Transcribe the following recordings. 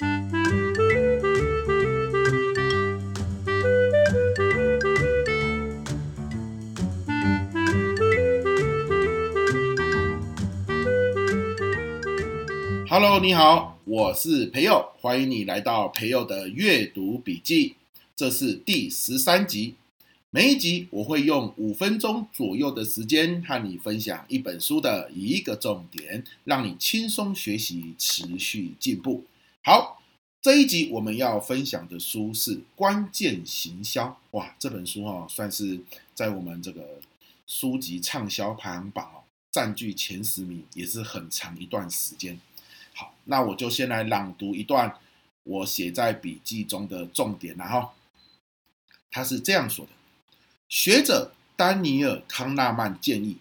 Hello，你好，我是培佑，欢迎你来到培佑的阅读笔记，这是第十三集。每一集我会用五分钟左右的时间和你分享一本书的一个重点，让你轻松学习，持续进步。好，这一集我们要分享的书是《关键行销》。哇，这本书哦，算是在我们这个书籍畅销排行榜哦，占据前十名，也是很长一段时间。好，那我就先来朗读一段我写在笔记中的重点，然后他是这样说的：学者丹尼尔·康纳曼建议，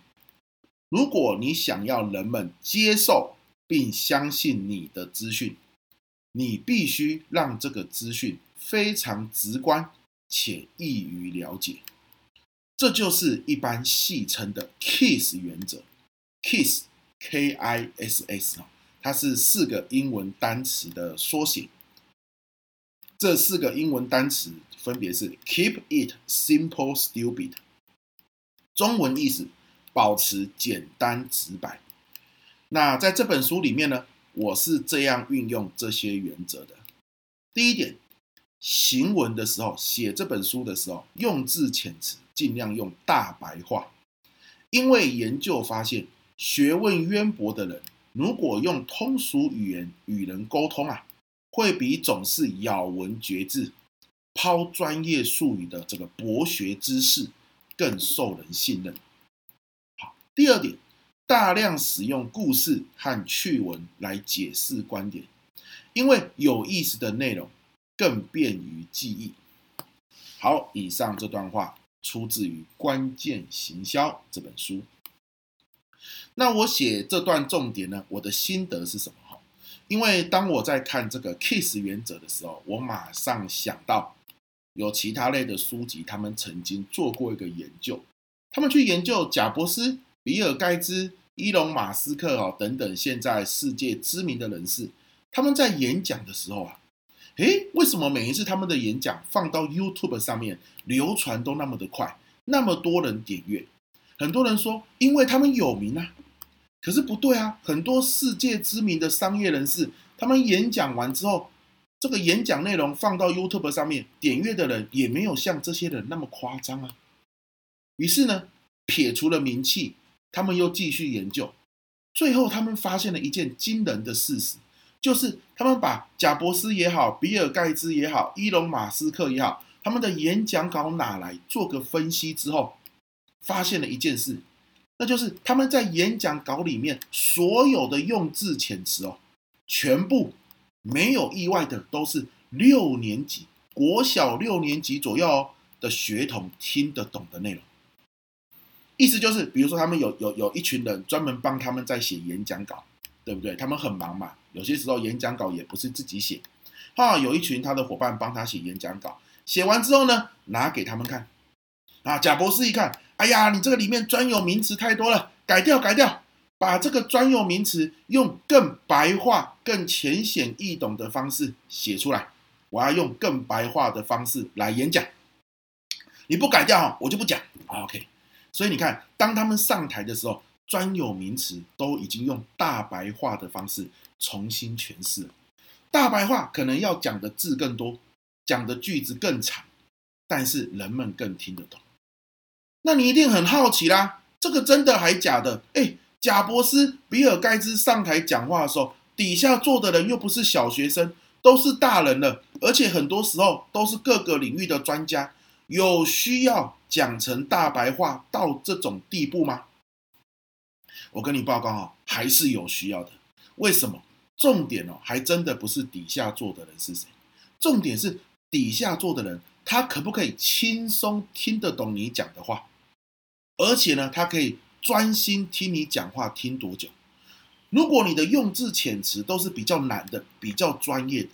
如果你想要人们接受并相信你的资讯，你必须让这个资讯非常直观且易于了解。这就是一般戏称的 KISS 原则，KISS，K-I-S-S 它是四个英文单词的缩写。这四个英文单词分别是 “Keep it simple, stupid”，中文意思保持简单直白。那在这本书里面呢，我是这样运用这些原则的。第一点，行文的时候，写这本书的时候，用字遣词尽量用大白话，因为研究发现，学问渊博的人。如果用通俗语言与人沟通啊，会比总是咬文嚼字、抛专业术语的这个博学知识更受人信任。好，第二点，大量使用故事和趣闻来解释观点，因为有意思的内容更便于记忆。好，以上这段话出自于《关键行销》这本书。那我写这段重点呢，我的心得是什么？因为当我在看这个 KISS 原则的时候，我马上想到有其他类的书籍，他们曾经做过一个研究，他们去研究贾伯斯、比尔盖茨、伊隆马斯克啊等等现在世界知名的人士，他们在演讲的时候啊，诶，为什么每一次他们的演讲放到 YouTube 上面流传都那么的快，那么多人点阅？很多人说，因为他们有名啊，可是不对啊。很多世界知名的商业人士，他们演讲完之后，这个演讲内容放到 YouTube 上面，点阅的人也没有像这些人那么夸张啊。于是呢，撇除了名气，他们又继续研究，最后他们发现了一件惊人的事实，就是他们把贾伯斯也好，比尔盖茨也好，伊隆马斯克也好，他们的演讲稿拿来做个分析之后。发现了一件事，那就是他们在演讲稿里面所有的用字遣词哦，全部没有意外的都是六年级、国小六年级左右的学童听得懂的内容。意思就是，比如说他们有有有一群人专门帮他们在写演讲稿，对不对？他们很忙嘛，有些时候演讲稿也不是自己写，啊，有一群他的伙伴帮他写演讲稿，写完之后呢，拿给他们看。啊，贾博士一看。哎呀，你这个里面专有名词太多了，改掉改掉，把这个专有名词用更白话、更浅显易懂的方式写出来。我要用更白话的方式来演讲，你不改掉，我就不讲。OK，所以你看，当他们上台的时候，专有名词都已经用大白话的方式重新诠释了。大白话可能要讲的字更多，讲的句子更长，但是人们更听得懂。那你一定很好奇啦，这个真的还假的？哎，贾伯斯、比尔盖茨上台讲话的时候，底下坐的人又不是小学生，都是大人了，而且很多时候都是各个领域的专家，有需要讲成大白话到这种地步吗？我跟你报告哦，还是有需要的。为什么？重点哦，还真的不是底下坐的人是谁，重点是底下坐的人，他可不可以轻松听得懂你讲的话？而且呢，他可以专心听你讲话听多久？如果你的用字遣词都是比较难的、比较专业的，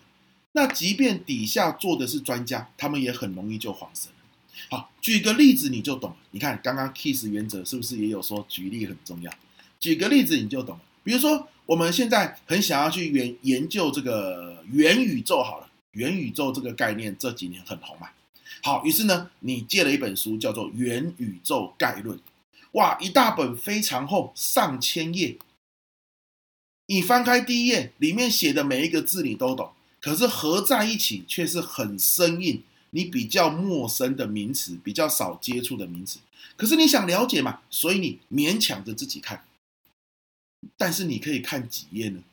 那即便底下坐的是专家，他们也很容易就恍神。好，举个例子你就懂了。你看刚刚 KISS 原则是不是也有说举例很重要？举个例子你就懂了。比如说，我们现在很想要去研研究这个元宇宙，好了，元宇宙这个概念这几年很红嘛。好，于是呢，你借了一本书，叫做《元宇宙概论》，哇，一大本非常厚，上千页。你翻开第一页，里面写的每一个字你都懂，可是合在一起却是很生硬，你比较陌生的名词，比较少接触的名词。可是你想了解嘛，所以你勉强着自己看。但是你可以看几页呢？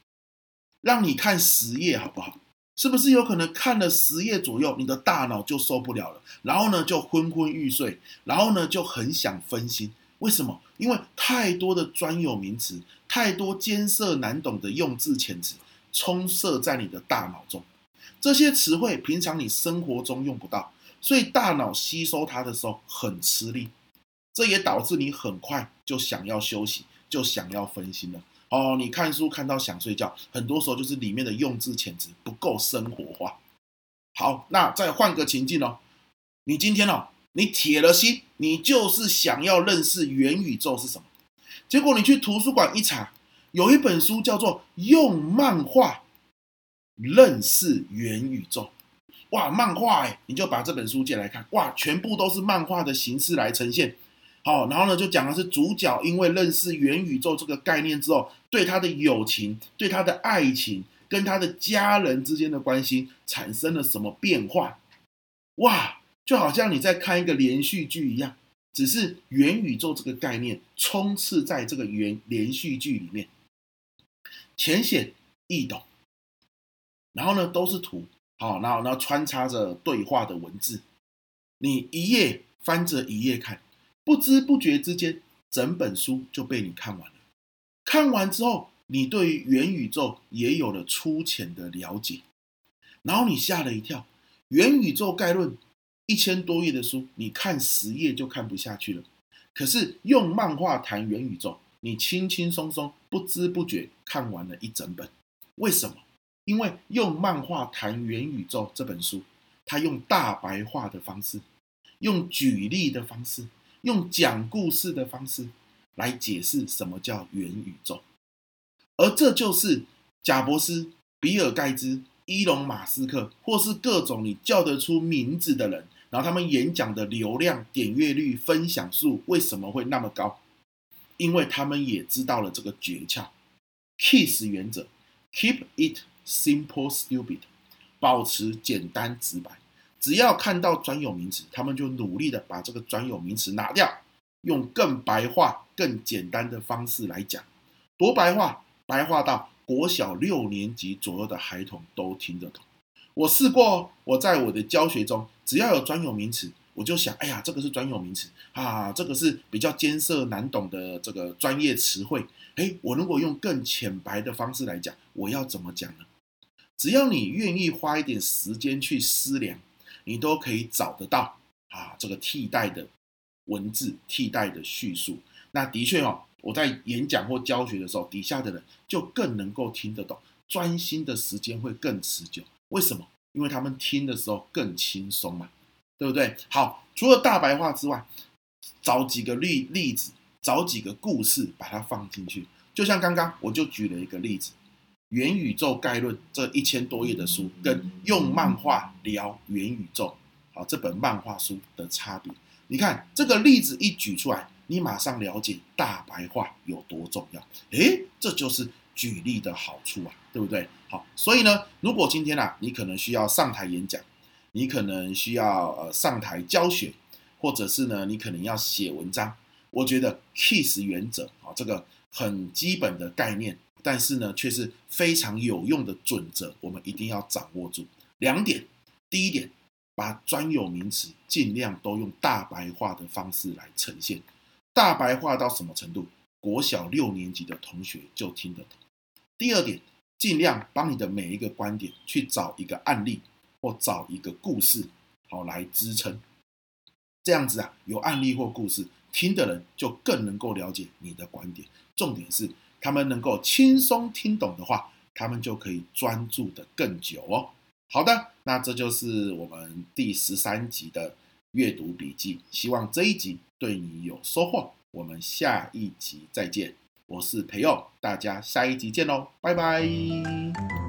让你看十页好不好？是不是有可能看了十页左右，你的大脑就受不了了，然后呢就昏昏欲睡，然后呢就很想分心？为什么？因为太多的专有名词，太多艰涩难懂的用字遣词充塞在你的大脑中，这些词汇平常你生活中用不到，所以大脑吸收它的时候很吃力，这也导致你很快就想要休息，就想要分心了。哦，你看书看到想睡觉，很多时候就是里面的用字遣词不够生活化。好，那再换个情境哦，你今天哦，你铁了心，你就是想要认识元宇宙是什么，结果你去图书馆一查，有一本书叫做《用漫画认识元宇宙》。哇，漫画哎，你就把这本书借来看，哇，全部都是漫画的形式来呈现。好，然后呢，就讲的是主角因为认识元宇宙这个概念之后，对他的友情、对他的爱情、跟他的家人之间的关系产生了什么变化？哇，就好像你在看一个连续剧一样，只是元宇宙这个概念充斥在这个元连续剧里面，浅显易懂，然后呢都是图，好，然后呢穿插着对话的文字，你一页翻着一页看。不知不觉之间，整本书就被你看完了。看完之后，你对于元宇宙也有了粗浅的了解，然后你吓了一跳。元宇宙概论一千多页的书，你看十页就看不下去了。可是用漫画谈元宇宙，你轻轻松松、不知不觉看完了一整本。为什么？因为用漫画谈元宇宙这本书，他用大白话的方式，用举例的方式。用讲故事的方式来解释什么叫元宇宙，而这就是贾伯斯、比尔盖茨、伊隆马斯克，或是各种你叫得出名字的人，然后他们演讲的流量、点阅率、分享数为什么会那么高？因为他们也知道了这个诀窍，KISS 原则：Keep it simple, stupid，保持简单直白。只要看到专有名词，他们就努力的把这个专有名词拿掉，用更白话、更简单的方式来讲。多白话，白话到国小六年级左右的孩童都听得懂。我试过，我在我的教学中，只要有专有名词，我就想，哎呀，这个是专有名词啊，这个是比较艰涩难懂的这个专业词汇。哎，我如果用更浅白的方式来讲，我要怎么讲呢？只要你愿意花一点时间去思量。你都可以找得到啊，这个替代的文字、替代的叙述。那的确哦，我在演讲或教学的时候，底下的人就更能够听得懂，专心的时间会更持久。为什么？因为他们听的时候更轻松嘛，对不对？好，除了大白话之外，找几个例例子，找几个故事，把它放进去。就像刚刚我就举了一个例子。元宇宙概论这一千多页的书，跟用漫画聊元宇宙，好，这本漫画书的差别。你看这个例子一举出来，你马上了解大白话有多重要。诶，这就是举例的好处啊，对不对？好，所以呢，如果今天啊，你可能需要上台演讲，你可能需要呃上台教学，或者是呢，你可能要写文章，我觉得 KISS 原则啊，这个很基本的概念。但是呢，却是非常有用的准则，我们一定要掌握住两点。第一点，把专有名词尽量都用大白话的方式来呈现。大白话到什么程度？国小六年级的同学就听得懂。第二点，尽量帮你的每一个观点去找一个案例或找一个故事，好来支撑。这样子啊，有案例或故事，听的人就更能够了解你的观点。重点是。他们能够轻松听懂的话，他们就可以专注的更久哦。好的，那这就是我们第十三集的阅读笔记，希望这一集对你有收获。我们下一集再见。我是培佑，大家下一集见喽，拜拜。